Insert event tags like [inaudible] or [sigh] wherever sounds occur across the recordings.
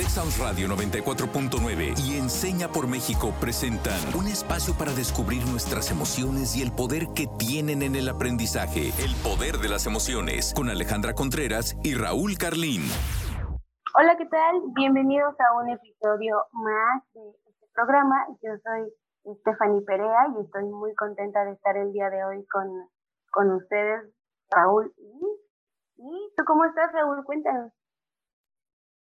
Texas Radio 94.9 y Enseña por México presentan un espacio para descubrir nuestras emociones y el poder que tienen en el aprendizaje. El poder de las emociones con Alejandra Contreras y Raúl Carlín. Hola, ¿qué tal? Bienvenidos a un episodio más de este programa. Yo soy Stephanie Perea y estoy muy contenta de estar el día de hoy con, con ustedes, Raúl. ¿Y, ¿Y tú cómo estás, Raúl? Cuéntanos.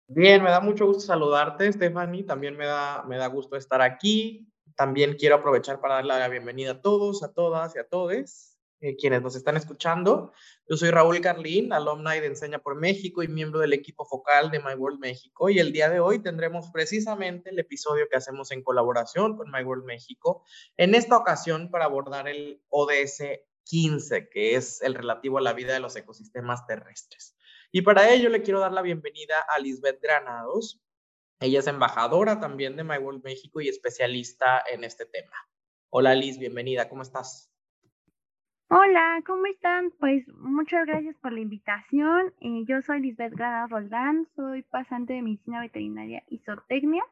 Bien, me da mucho gusto saludarte, Stephanie. También me da, me da gusto estar aquí. También quiero aprovechar para darle la bienvenida a todos, a todas y a todos eh, quienes nos están escuchando. Yo soy Raúl Carlín, alumni de Enseña por México y miembro del equipo focal de My World México. Y el día de hoy tendremos precisamente el episodio que hacemos en colaboración con My World México. En esta ocasión para abordar el ODS 15, que es el relativo a la vida de los ecosistemas terrestres. Y para ello le quiero dar la bienvenida a Lisbeth Granados. Ella es embajadora también de My World México y especialista en este tema. Hola Liz, bienvenida, ¿cómo estás? Hola, ¿cómo están? Pues muchas gracias por la invitación. Eh, yo soy Lisbeth Granados Roldán, soy pasante de medicina veterinaria y zootecnia.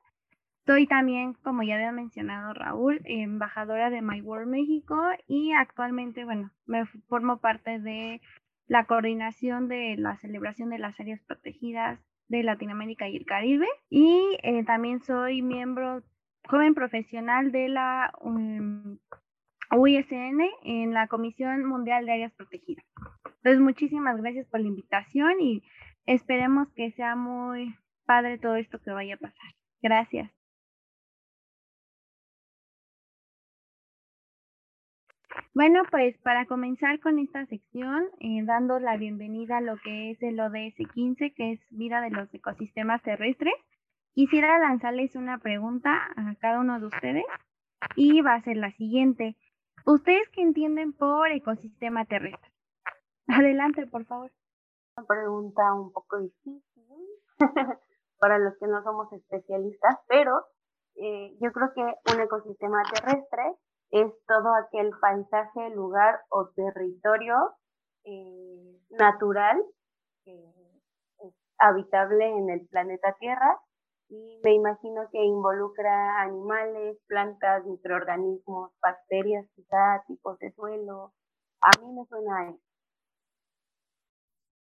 Soy también, como ya había mencionado Raúl, embajadora de My World México y actualmente, bueno, me formo parte de la coordinación de la celebración de las áreas protegidas de Latinoamérica y el Caribe. Y eh, también soy miembro joven profesional de la um, UISN en la Comisión Mundial de Áreas Protegidas. Entonces, muchísimas gracias por la invitación y esperemos que sea muy padre todo esto que vaya a pasar. Gracias. Bueno, pues para comenzar con esta sección, eh, dando la bienvenida a lo que es el ODS 15, que es vida de los ecosistemas terrestres, quisiera lanzarles una pregunta a cada uno de ustedes y va a ser la siguiente. ¿Ustedes qué entienden por ecosistema terrestre? Adelante, por favor. Una pregunta un poco difícil [laughs] para los que no somos especialistas, pero eh, yo creo que un ecosistema terrestre es todo aquel paisaje, lugar o territorio eh, natural habitable en el planeta Tierra y me imagino que involucra animales, plantas, microorganismos, bacterias, quizá tipos de suelo. A mí me suena a eso.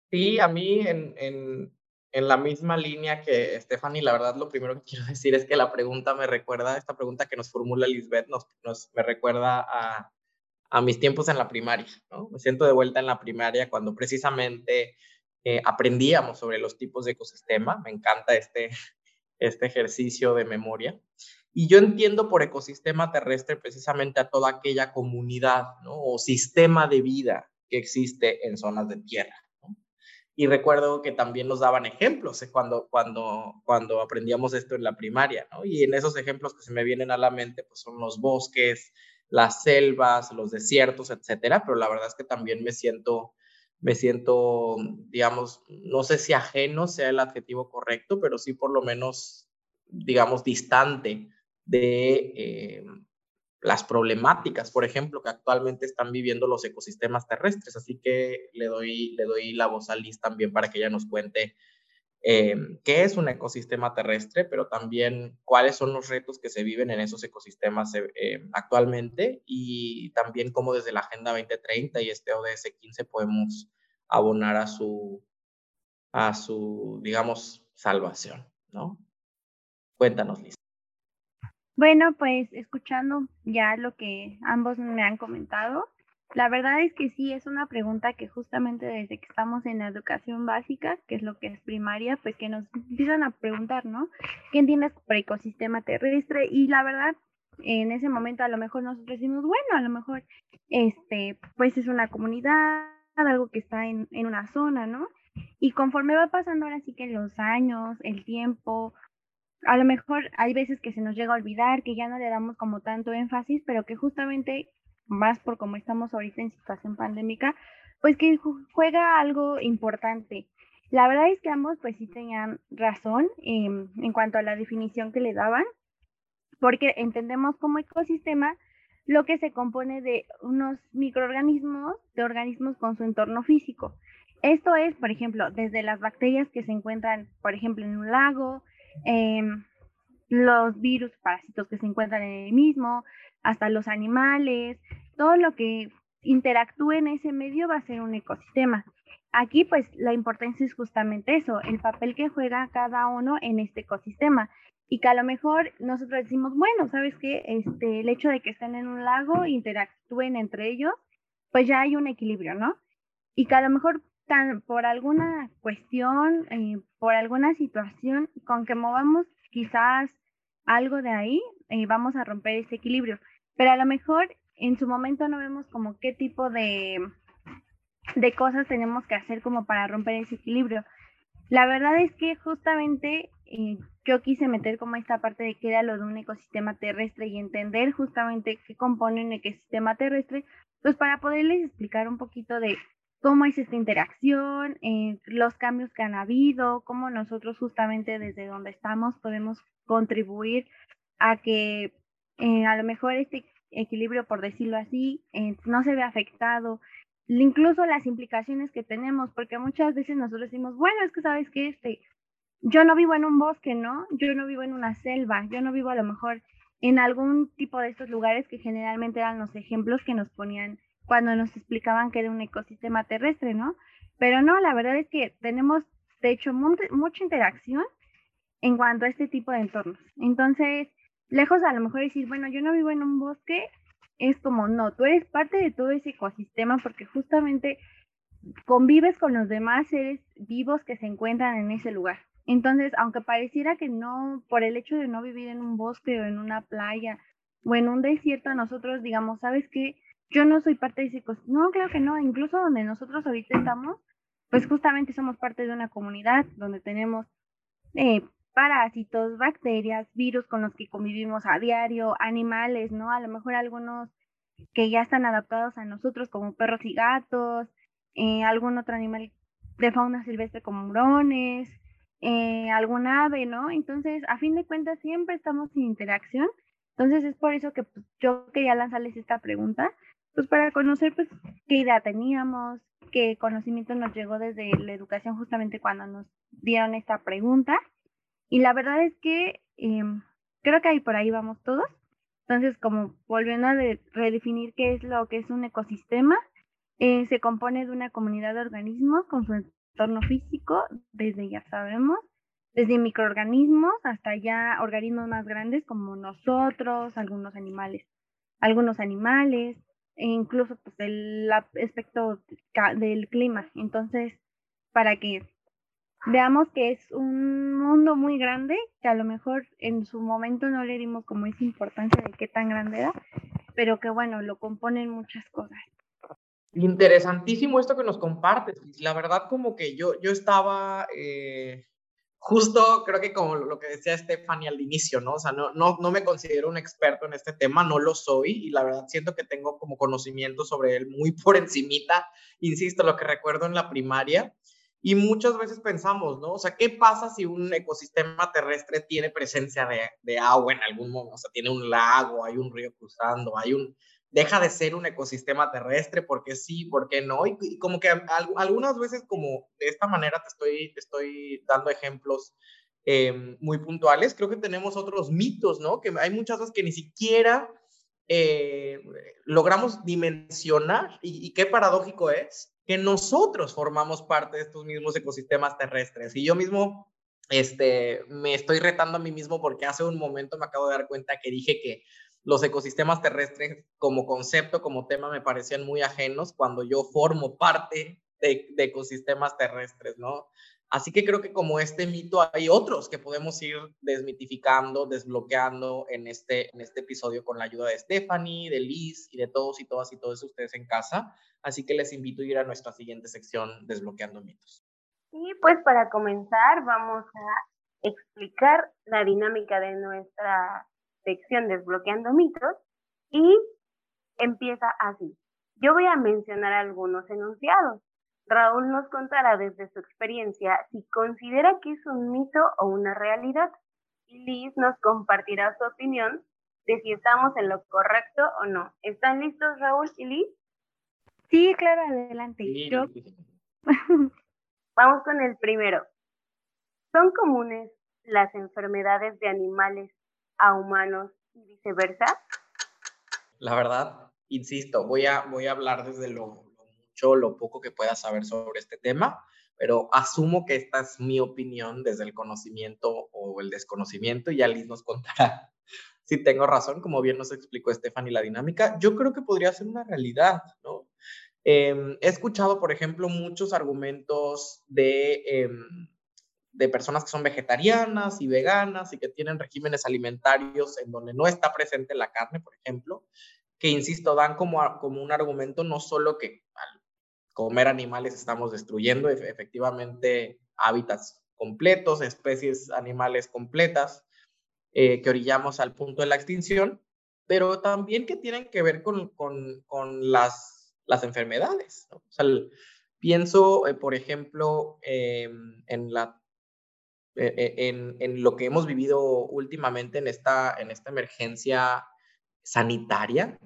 Sí, a mí en la misma línea que Stephanie, la verdad lo primero que [laughs] quiero decir es que la pregunta me recuerda, esta pregunta que nos formula Lisbeth, nos, me recuerda a, mis tiempos en la primaria. Me siento de vuelta en la primaria cuando precisamente eh, aprendíamos sobre los tipos de ecosistema, me encanta este, [laughs] este ejercicio de memoria. Y yo entiendo por ecosistema terrestre precisamente a toda aquella comunidad o sistema de vida que existe en zonas de tierra. Y recuerdo que también nos daban ejemplos eh, cuando, cuando, cuando aprendíamos esto en la primaria, ¿no? Y en esos ejemplos que se me vienen a la mente, pues son los bosques, las selvas, los desiertos, etcétera, pero la verdad es que también me siento, me siento, digamos, no sé si ajeno sea el adjetivo correcto, pero sí por lo menos, digamos, distante de, eh, las problemáticas, por ejemplo, que actualmente están viviendo los ecosistemas terrestres. Así que le doy, le doy la voz a Liz también para que ella nos cuente eh, qué es un ecosistema terrestre, pero también cuáles son los retos que se viven en esos ecosistemas eh, eh, actualmente y también cómo desde la Agenda 2030 y este ODS 15 podemos abonar a su, a su, digamos, salvación, ¿no? Cuéntanos, Liz. Bueno, pues escuchando ya lo que ambos me han comentado, la verdad es que sí, es una pregunta que justamente desde que estamos en la educación básica, que es lo que es primaria, pues que nos empiezan a preguntar, ¿no? ¿Qué entiendes por ecosistema terrestre? Y la verdad, en ese momento a lo mejor nosotros decimos, bueno, a lo mejor, este, pues es una comunidad, algo que está en, en una zona, ¿no? Y conforme va pasando ahora sí que los años, el tiempo, a lo mejor hay veces que se nos llega a olvidar, que ya no le damos como tanto énfasis, pero que justamente más por como estamos ahorita en situación pandémica, pues que juega algo importante. La verdad es que ambos pues sí tenían razón em, en cuanto a la definición que le daban, porque entendemos como ecosistema lo que se compone de unos microorganismos, de organismos con su entorno físico. Esto es, por ejemplo, desde las bacterias que se encuentran, por ejemplo, en un lago, em, los virus, parásitos que se encuentran en el mismo, hasta los animales, todo lo que interactúe en ese medio va a ser un ecosistema. Aquí pues la importancia es justamente eso, el papel que juega cada uno en este ecosistema y que a lo mejor nosotros decimos, bueno, ¿sabes qué? Este, el hecho de que estén en un lago, interactúen entre ellos, pues ya hay un equilibrio, ¿no? Y que a lo mejor por alguna cuestión, eh, por alguna situación, con que movamos quizás algo de ahí, eh, vamos a romper ese equilibrio. Pero a lo mejor en su momento no vemos como qué tipo de, de cosas tenemos que hacer como para romper ese equilibrio. La verdad es que justamente eh, yo quise meter como esta parte de que era lo de un ecosistema terrestre y entender justamente qué compone un ecosistema terrestre, pues para poderles explicar un poquito de cómo es esta interacción, eh, los cambios que han habido, cómo nosotros justamente desde donde estamos podemos contribuir a que eh, a lo mejor este equilibrio, por decirlo así, no se vea afectado, incluso las implicaciones que tenemos, porque muchas veces nosotros decimos, bueno, es que sabes que este, yo no vivo en un bosque, ¿no? Yo no vivo en una selva, yo no vivo a lo mejor en algún tipo de estos lugares que generalmente eran los ejemplos que nos ponían cuando nos explicaban que era un ecosistema terrestre, ¿no? Pero no, la verdad es que tenemos, de hecho, mucha interacción en cuanto a este tipo de entornos. Entonces, lejos a lo mejor decir, bueno, yo no vivo en un bosque, es como, no, tú eres parte de todo ese ecosistema porque justamente convives con los demás seres vivos que se encuentran en ese lugar. Entonces, aunque pareciera que no, por el hecho de no vivir en un bosque o en una playa o en un desierto, nosotros digamos, ¿sabes qué? Yo no soy parte de ecosistema. No, claro que no. Incluso donde nosotros ahorita estamos, pues justamente somos parte de una comunidad donde tenemos eh, parásitos, bacterias, virus con los que convivimos a diario, animales, ¿no? A lo mejor algunos que ya están adaptados a nosotros como perros y gatos, eh, algún otro animal de fauna silvestre como hurones, eh, algún ave, ¿no? Entonces, a fin de cuentas, siempre estamos en interacción. Entonces, es por eso que pues, yo quería lanzarles esta pregunta, pues para conocer, pues, qué idea teníamos, qué conocimiento nos llegó desde la educación justamente cuando nos dieron esta pregunta. Y la verdad es que em, creo que ahí por ahí vamos todos. Entonces, como volviendo a redefinir qué es lo que es un ecosistema, eh, se compone de una comunidad de organismos con su entorno físico, desde ya sabemos, desde microorganismos hasta ya organismos más grandes como nosotros, algunos animales, algunos animales, incluso pues el aspecto del clima. Entonces, para que veamos que es un mundo muy grande, que a lo mejor en su momento no le dimos como esa importancia de qué tan grande era, pero que bueno, lo componen muchas cosas. Interesantísimo esto que nos compartes. La verdad, como que yo, yo estaba eh, justo, creo que como lo que decía Stephanie al inicio, ¿no? O sea, no, no, no me considero un experto en este tema, no lo soy, y la verdad siento que tengo como conocimiento sobre él muy por encimita, insisto, lo que recuerdo en la primaria, y muchas veces pensamos, ¿no? O sea, ¿qué pasa si un ecosistema terrestre tiene presencia de, de agua en algún momento? O sea, tiene un lago, hay un río cruzando, hay un... Deja de ser un ecosistema terrestre, porque sí, porque no? Y, como que algunas veces como de esta manera te estoy, te estoy dando ejemplos em, muy puntuales, creo que tenemos otros mitos, ¿no? Que hay muchas cosas que ni siquiera eh, logramos dimensionar y, y, qué paradójico es que nosotros formamos parte de estos mismos ecosistemas terrestres. Y yo mismo este, me estoy retando a mí mismo porque hace un momento me acabo de dar cuenta que dije que los ecosistemas terrestres como concepto, como tema, me parecían muy ajenos cuando yo formo parte de, ecosistemas terrestres, ¿no? Así que creo que como este mito hay otros que podemos ir desmitificando, desbloqueando en este, en este episodio con la ayuda de Stephanie, de Liz y de todos y todas y todos ustedes en casa. Así que les invito a ir a nuestra siguiente sección, Desbloqueando mitos. Y pues para comenzar vamos a explicar la dinámica de nuestra sección Desbloqueando mitos y empieza así. Yo voy a mencionar algunos enunciados Raúl nos contará desde su experiencia si considera que es un mito o una realidad. Y Liz nos compartirá su opinión de si estamos en lo correcto o no. ¿Están listos Raúl y Liz? Sí, claro, adelante. [laughs] Vamos con el primero. Son comunes las enfermedades de animales a humanos y viceversa? La verdad, insisto, voy a, voy a hablar desde lo, mucho, lo poco que pueda saber sobre este tema, pero asumo que esta es mi opinión desde el conocimiento o el desconocimiento y Liz nos contará [laughs] si tengo razón, como bien nos explicó Stephanie la dinámica. Yo creo que podría ser una realidad, ¿no? Em, he escuchado, por ejemplo, muchos argumentos de, em, de personas que son vegetarianas y veganas y que tienen regímenes alimentarios en donde no está presente la carne, por ejemplo, que, insisto, dan como, como un argumento no solo que al comer animales estamos destruyendo efectivamente hábitats completos, especies animales completas, eh, que orillamos al punto de la extinción, pero también que tienen que ver con, con, con las las enfermedades. Pienso, eh, por ejemplo, em, en, la, en, en, lo que hemos vivido últimamente en esta, en esta emergencia sanitaria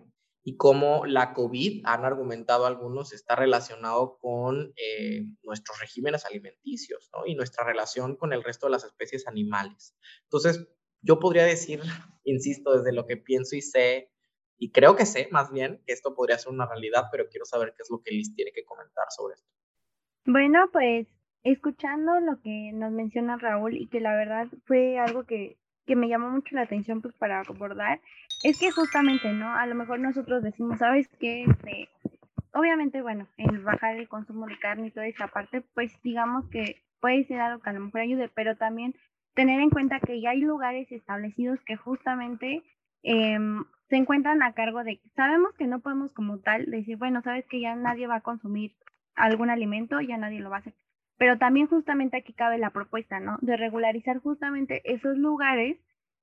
y cómo la COVID, han argumentado algunos, está relacionado con eh, nuestros regímenes alimenticios ¿no? y nuestra relación con el resto de las especies animales. Entonces, yo podría decir, [laughs] insisto, desde lo que pienso y sé, y creo que sé más bien que esto podría ser una realidad, pero quiero saber qué es lo que Liz tiene que comentar sobre esto. Bueno, pues escuchando lo que nos menciona Raúl y que la verdad fue algo que, que me llamó mucho la atención pues para abordar, es que justamente, ¿no? A lo mejor nosotros decimos, ¿sabes qué? Este, obviamente, bueno, el bajar el consumo de carne y toda esa parte, pues digamos que puede ser algo que a lo mejor ayude, pero también tener en cuenta que ya hay lugares establecidos que justamente eh, se encuentran a cargo de, sabemos que no podemos como tal decir, bueno, sabes que ya nadie va a consumir algún alimento, ya nadie lo va a hacer. Pero también justamente aquí cabe la propuesta, ¿no? De regularizar justamente esos lugares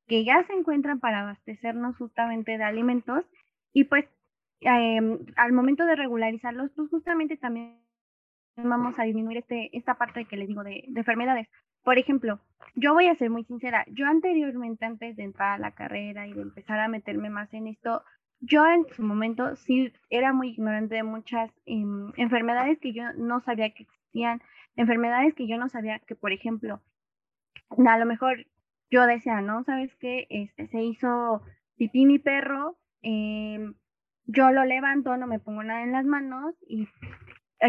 que ya se encuentran para abastecernos justamente de alimentos y pues em, al momento de regularizarlos, pues justamente también vamos a disminuir este, esta parte que les digo de, de enfermedades. Por ejemplo, yo voy a ser muy sincera, yo anteriormente, antes de entrar a la carrera y de empezar a meterme más en esto, yo en su momento sí era muy ignorante de muchas em, enfermedades que yo no sabía que enfermedades que yo no sabía que, por ejemplo, a lo mejor yo decía, ¿no? ¿Sabes qué? Este, se hizo pipí mi perro, em, yo lo levanto, no me pongo nada en las manos y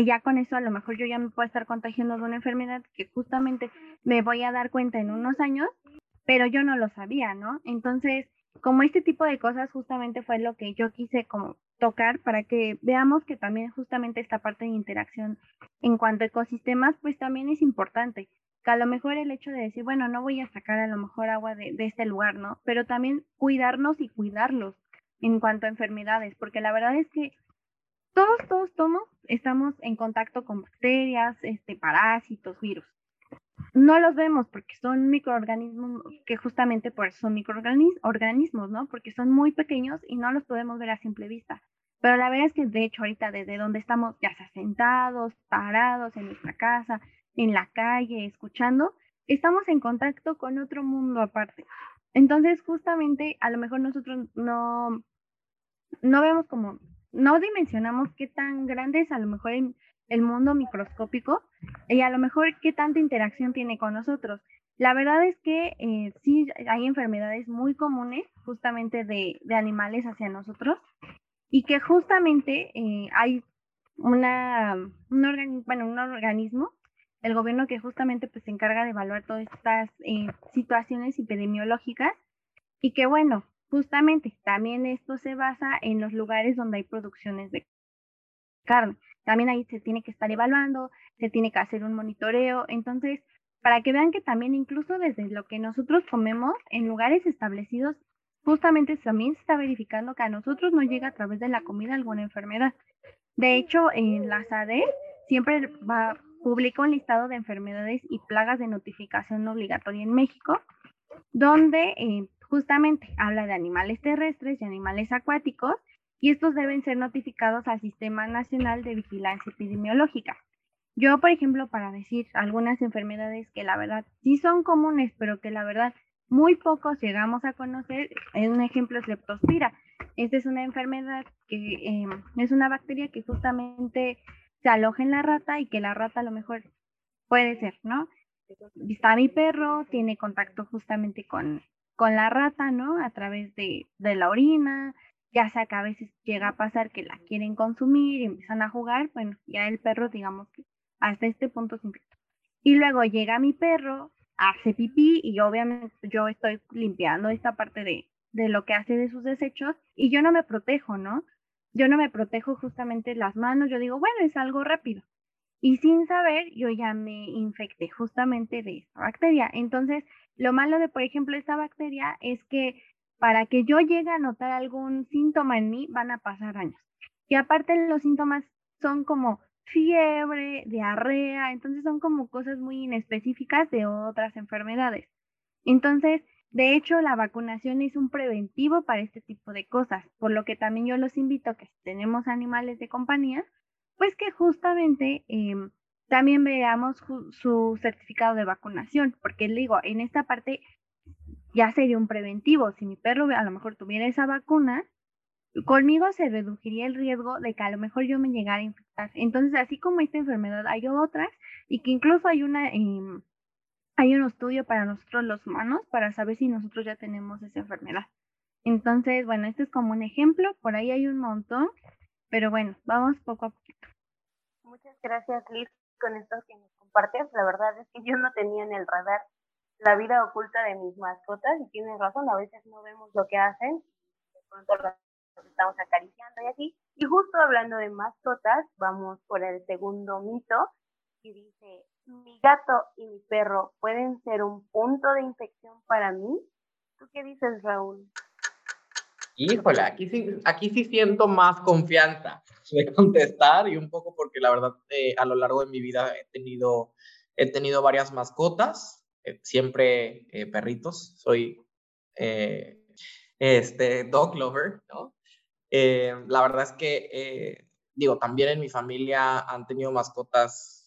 ya con eso a lo mejor yo ya me puedo estar contagiando de una enfermedad que justamente me voy a dar cuenta en unos años, pero yo no lo sabía, ¿no? Entonces, como este tipo de cosas justamente fue lo que yo quise como tocar para que veamos que también justamente esta parte de interacción en cuanto a ecosistemas, pues también es importante. Que a lo mejor el hecho de decir, bueno, no voy a sacar a lo mejor agua de, este lugar, ¿no? Pero también cuidarnos y cuidarlos en cuanto a enfermedades, porque la verdad es que todos, todos, todos estamos en contacto con bacterias, este, parásitos, virus. No los vemos porque son microorganismos, que justamente por eso son microorganismos, ¿no? Porque son muy pequeños y no los podemos ver a simple vista. Pero la verdad es que, de hecho, ahorita desde donde estamos, ya sea sentados, parados en nuestra casa, en la calle, escuchando, estamos en contacto con otro mundo aparte. Entonces, justamente, a lo mejor nosotros no, no vemos como no dimensionamos qué tan grande es a lo mejor mundo microscópico y a lo mejor qué tanta interacción tiene con nosotros. La verdad es que eh, sí hay enfermedades muy comunes justamente de, animales hacia nosotros y que justamente eh, hay una, un, bueno, un organismo, el gobierno que justamente pues, se encarga de evaluar todas estas eh, situaciones epidemiológicas y que bueno, Justamente, también esto se basa en los lugares donde hay producciones de carne. También ahí se tiene que estar evaluando, se tiene que hacer un monitoreo. Entonces, para que vean que también incluso desde lo que nosotros comemos en lugares establecidos, justamente también se está verificando que a nosotros no llega a través de la comida alguna enfermedad. De hecho, en la SADE siempre va, publica un listado de enfermedades y plagas de notificación obligatoria en México, donde eh, Justamente habla de animales terrestres y animales acuáticos y estos deben ser notificados al Sistema Nacional de Vigilancia Epidemiológica. Yo, por ejemplo, para decir algunas enfermedades que la verdad sí son comunes, pero que la verdad muy pocos llegamos a conocer, un ejemplo es leptospira. Esta es una enfermedad que em, es una bacteria que justamente se aloja en la rata y que la rata a lo mejor puede ser, ¿no? está mi perro, tiene contacto justamente con, con la rata, ¿no? A través de, de la orina, ya sea que a veces llega a pasar que la quieren consumir y empiezan a jugar, bueno, ya el perro, digamos que hasta este punto se infectó. Y luego llega mi perro, hace pipí y obviamente yo estoy limpiando esta parte de, de lo que hace de sus desechos y yo no me protejo, ¿no? Yo no me protejo justamente las manos, yo digo, bueno, es algo rápido. Y sin saber, yo ya me infecté justamente de esta bacteria. Entonces, lo malo de, por ejemplo, esta bacteria es que para que yo llegue a notar algún síntoma en mí, van a pasar años. Y aparte los síntomas son como fiebre, diarrea, entonces son como cosas muy inespecíficas de otras enfermedades. Entonces, de hecho, la vacunación es un preventivo para este tipo de cosas, por lo que también yo los invito que si tenemos animales de compañía, pues que justamente em, también veamos su certificado de vacunación, porque digo, en esta parte ya sería un preventivo. Si mi perro a lo mejor tuviera esa vacuna, conmigo se reduciría el riesgo de que a lo mejor yo me llegara a infectar. Entonces, así como esta enfermedad, hay otras y que incluso hay una... Em, hay un estudio para nosotros los humanos para saber si nosotros ya tenemos esa enfermedad. Entonces, bueno, este es como un ejemplo, por ahí hay un montón, pero bueno, vamos poco a poquito. Muchas gracias Liz con esto que nos compartes. La verdad es que yo no tenía en el radar la vida oculta de mis mascotas y tienes razón, a veces no vemos lo que hacen, de pronto los estamos acariciando y así. Y justo hablando de mascotas, vamos por el segundo mito y dice, mi gato y mi perro pueden ser un punto de infección para mí. ¿Tú qué dices, Raúl? Híjole, aquí sí, aquí sí siento más confianza de contestar y un poco porque la verdad eh, a lo largo de mi vida he tenido, he tenido varias mascotas, eh, siempre eh, perritos, soy este, dog lover, ¿no? la verdad es que, digo, también en mi familia han tenido mascotas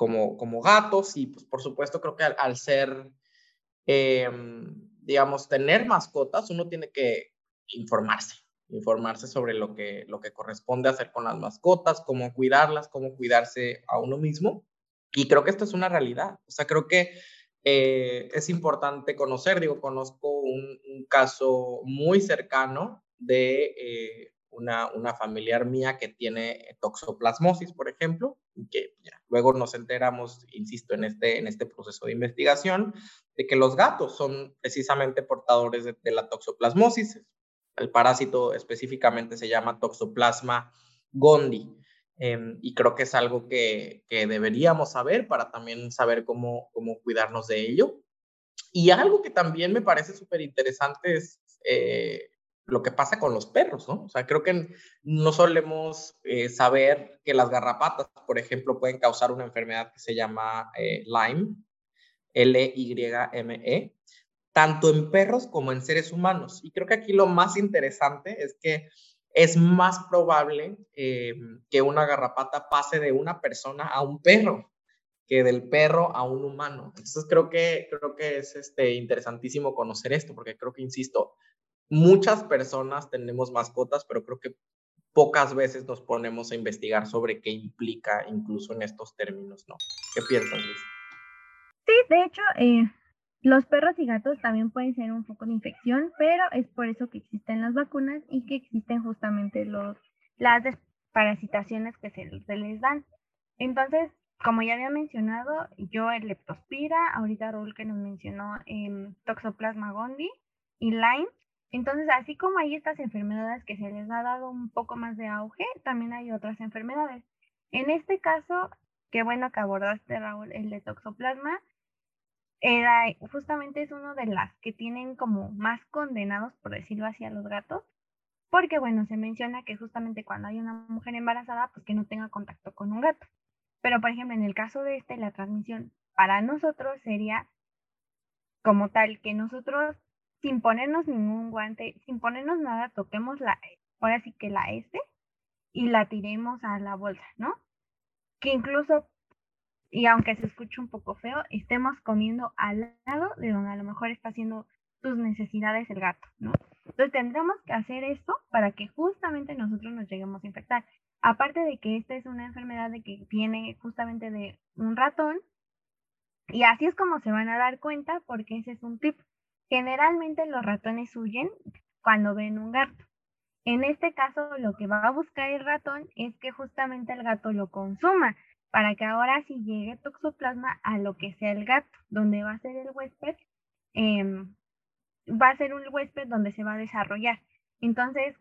como, como gatos y pues por supuesto creo que al, ser, em, digamos, tener mascotas, uno tiene que informarse, informarse sobre lo que, lo que corresponde hacer con las mascotas, cómo cuidarlas, cómo cuidarse a uno mismo. Y creo que esto es una realidad. O sea, creo que eh, es importante conocer, digo, conozco un, caso muy cercano de eh, una, una, familiar mía que tiene toxoplasmosis, por ejemplo, que luego nos enteramos, insisto, en este, en este proceso de investigación, de que los gatos son precisamente portadores de, la toxoplasmosis. El parásito específicamente se llama toxoplasma gondii. Em, y creo que es algo que, que, deberíamos saber para también saber cómo, cómo cuidarnos de ello. Y algo que también me parece súper interesante es eh, lo que pasa con los perros, ¿no? O sea, creo que no solemos eh, saber que las garrapatas, por ejemplo, pueden causar una enfermedad que se llama eh, Lyme, L-Y-M-E, tanto en perros como en seres humanos. Y creo que aquí lo más interesante es que es más probable eh, que una garrapata pase de una persona a un perro que del perro a un humano. Entonces creo que, creo que es este, interesantísimo conocer esto, porque creo que, insisto, muchas personas tenemos mascotas, pero creo que pocas veces nos ponemos a investigar sobre qué implica incluso en estos términos, ¿no? ¿Qué piensas, Liz? Sí, de hecho, eh, los perros y gatos también pueden ser un foco de infección, pero es por eso que existen las vacunas y que existen justamente los, las desparasitaciones que se, les dan. Entonces, como ya había mencionado, yo el leptospira, ahorita Raúl que nos mencionó eh, Toxoplasma gondii y Lyme, entonces, así como hay estas enfermedades que se les ha dado un poco más de auge, también hay otras enfermedades. En este caso, qué bueno que abordaste, Raúl, el de toxoplasma, era, justamente es uno de las que tienen como más condenados, por decirlo así, a los gatos, porque bueno, se menciona que justamente cuando hay una mujer embarazada, pues que no tenga contacto con un gato. Pero, por ejemplo, en el caso de este, la transmisión para nosotros sería como tal, que nosotros sin ponernos ningún guante, sin ponernos nada, toquemos la, ahora sí que la S y la tiremos a la bolsa, ¿no? Que incluso, y aunque se escuche un poco feo, estemos comiendo al lado de donde a lo mejor está haciendo sus necesidades el gato, ¿no? Entonces tendremos que hacer esto para que justamente nosotros nos lleguemos a infectar. Aparte de que esta es una enfermedad de que viene justamente de un ratón, Y así es como se van a dar cuenta porque ese es un tip. Generalmente los ratones huyen cuando ven un gato. En este caso, lo que va a buscar el ratón es que justamente el gato lo consuma, para que ahora sí llegue toxoplasma a lo que sea el gato, donde va a ser el huésped, em, va a ser un huésped donde se va a desarrollar. Entonces,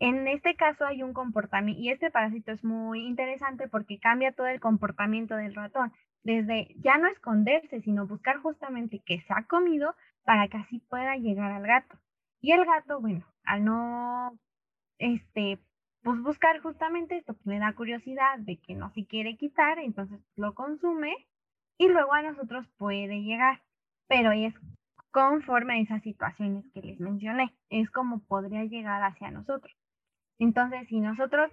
en este caso hay un comportamiento, y este parásito es muy interesante porque cambia todo el comportamiento del ratón, desde ya no esconderse, sino buscar justamente que se ha comido para que así pueda llegar al gato. Y el gato, bueno, al no, este, pues buscar justamente esto, pues le da curiosidad de que no se quiere quitar, entonces lo consume y luego a nosotros puede llegar. Pero es conforme a esas situaciones que les mencioné, es como podría llegar hacia nosotros. Entonces, si nosotros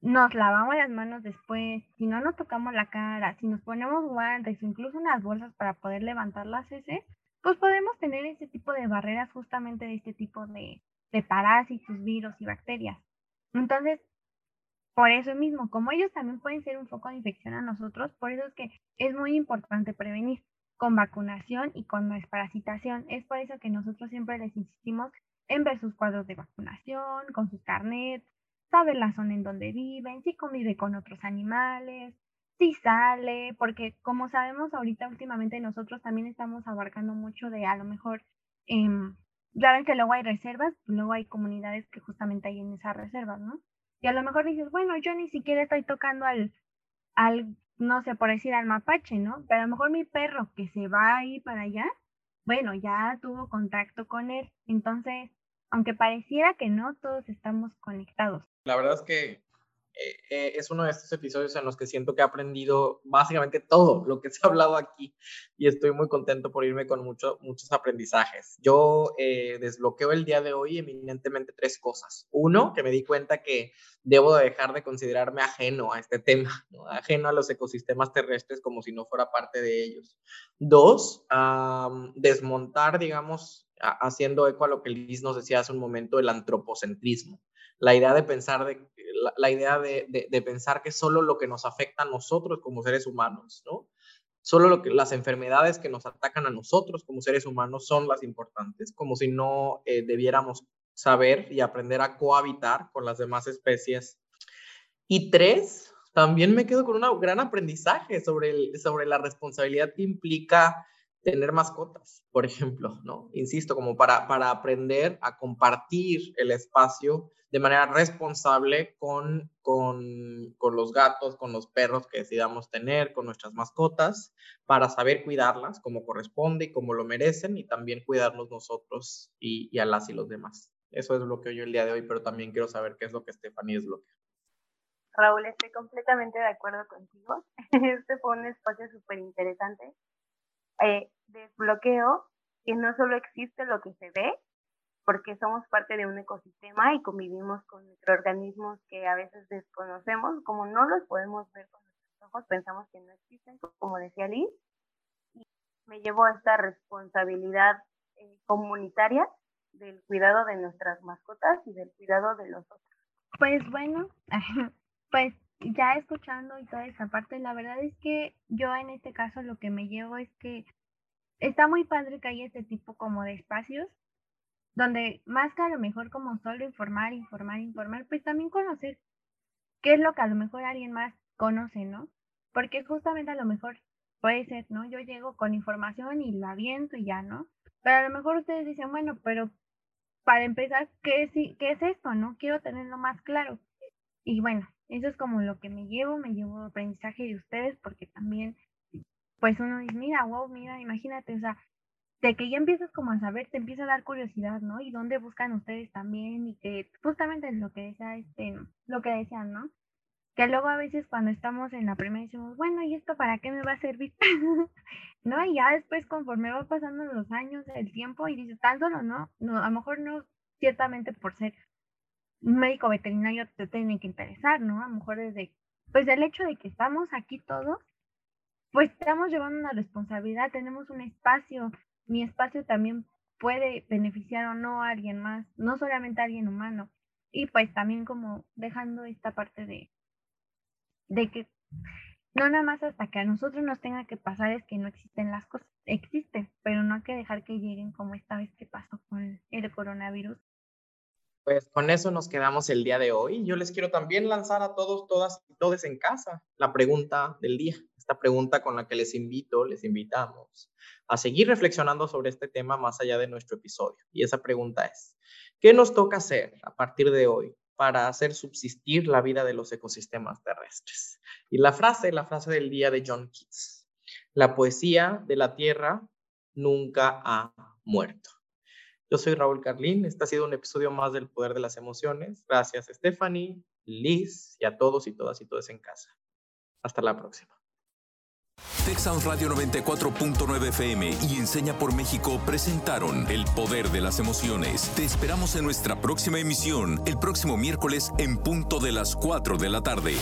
nos lavamos las manos después, si no nos tocamos la cara, si nos ponemos guantes, incluso unas bolsas para poder levantar las heces, pues podemos tener ese tipo de barreras justamente de este tipo de, de parásitos, virus y bacterias. Entonces, por eso mismo, como ellos también pueden ser un foco de infección a nosotros, por eso es que es muy importante prevenir con vacunación y con desparasitación. Es por eso que nosotros siempre les insistimos en ver sus cuadros de vacunación, con sus carnets, sabe la zona en donde viven, si convive con otros animales, si sale, porque como sabemos ahorita últimamente nosotros también estamos abarcando mucho de a lo mejor, eh, ven que luego hay reservas, luego hay comunidades que justamente hay en esas reservas, ¿no? Y a lo mejor dices, bueno, yo ni siquiera estoy tocando al, al, no sé, por decir al mapache, ¿no? Pero a lo mejor mi perro que se va ahí para allá, bueno, ya tuvo contacto con él. Entonces, aunque pareciera que no, todos estamos conectados. La verdad es que eh, eh, es uno de estos episodios en los que siento que he aprendido básicamente todo lo que se ha hablado aquí y estoy muy contento por irme con mucho, muchos aprendizajes. Yo eh, desbloqueo el día de hoy eminentemente tres cosas. Uno, que me di cuenta que debo dejar de considerarme ajeno a este tema, ajeno a los ecosistemas terrestres como si no fuera parte de ellos. Dos, desmontar, digamos, haciendo eco a lo que Liz nos decía hace un momento, el antropocentrismo la idea de pensar, de, la, idea de, de, pensar que solo lo que nos afecta a nosotros como seres humanos, ¿no? Solo lo que, las enfermedades que nos atacan a nosotros como seres humanos son las importantes, como si no eh, debiéramos saber y aprender a cohabitar con las demás especies. Y tres, también me quedo con un gran aprendizaje sobre, el, sobre la responsabilidad que implica tener mascotas, por ejemplo, ¿no? Insisto, como para, para aprender a compartir el espacio de manera responsable con, con, con, los gatos, con los perros que decidamos tener, con nuestras mascotas, para saber cuidarlas como corresponde y como lo merecen y también cuidarnos nosotros y, y a las y los demás. Eso es lo que yo el día de hoy, pero también quiero saber qué es lo que Stephanie desbloquea. Raúl, estoy completamente de acuerdo contigo. [laughs] Este fue un espacio súper interesante. Eh, desbloqueo que no solo existe lo que se ve, porque somos parte de un ecosistema y convivimos con microorganismos que a veces desconocemos, como no los podemos ver con nuestros ojos, pensamos que no existen, como decía Liz, y me llevo a esta responsabilidad eh, comunitaria del cuidado de nuestras mascotas y del cuidado de los otros. Pues bueno, [laughs] pues ya escuchando y toda esa parte, la verdad es que yo en este caso lo que me llevo es que está muy padre que haya este tipo como de espacios donde más que a lo mejor como solo informar, informar, informar, pues también conocer qué es lo que a lo mejor alguien más conoce, ¿no? Porque justamente a lo mejor puede ser, ¿no? Yo llego con información y la aviento y ya, ¿no? Pero a lo mejor ustedes dicen, bueno, pero para empezar, ¿qué es, qué es esto, no? Quiero tenerlo más claro. Y bueno, eso es como lo que me llevo, me llevo aprendizaje de ustedes porque también, pues uno dice, mira, wow, mira, imagínate, o sea, de que ya empiezas como a saber, te empieza a dar curiosidad, ¿no? Y dónde buscan ustedes también y que justamente es lo que decía este, lo que decían, ¿no? Que luego a veces cuando estamos en la primera decimos, bueno, ¿y esto para qué me va a servir? [laughs] ¿No? Y ya después conforme va pasando los años, el tiempo, y dices, tan solo no, no, a lo mejor no ciertamente por ser médico veterinario te tiene que interesar, ¿no? A lo mejor desde, pues el hecho de que estamos aquí todos, pues estamos llevando una responsabilidad, tenemos un espacio, mi espacio también puede beneficiar o no a alguien más, no solamente a alguien humano. Y pues también como dejando esta parte de, de que no nada más hasta que a nosotros nos tenga que pasar es que no existen las cosas, existen, pero no hay que dejar que lleguen como esta vez que pasó con el coronavirus. Pues con eso nos quedamos el día de hoy. Yo les quiero también lanzar a todos, todas y todos en casa la pregunta del día. Esta pregunta con la que les invito, les invitamos a seguir reflexionando sobre este tema más allá de nuestro episodio. Y esa pregunta es, ¿qué nos toca hacer a partir de hoy para hacer subsistir la vida de los ecosistemas terrestres. Y la frase, la frase del día de John Keats, la poesía de la tierra nunca ha muerto. Yo soy Raúl Carlín, este ha sido un episodio más del Poder de las Emociones. Gracias Stephanie, Liz y a todos y todas y todas en casa. Hasta la próxima. Texas Radio 94.9 FM y Enseña por México presentaron El Poder de las Emociones. Te esperamos en nuestra próxima emisión, el próximo miércoles en punto de las 4 de la tarde.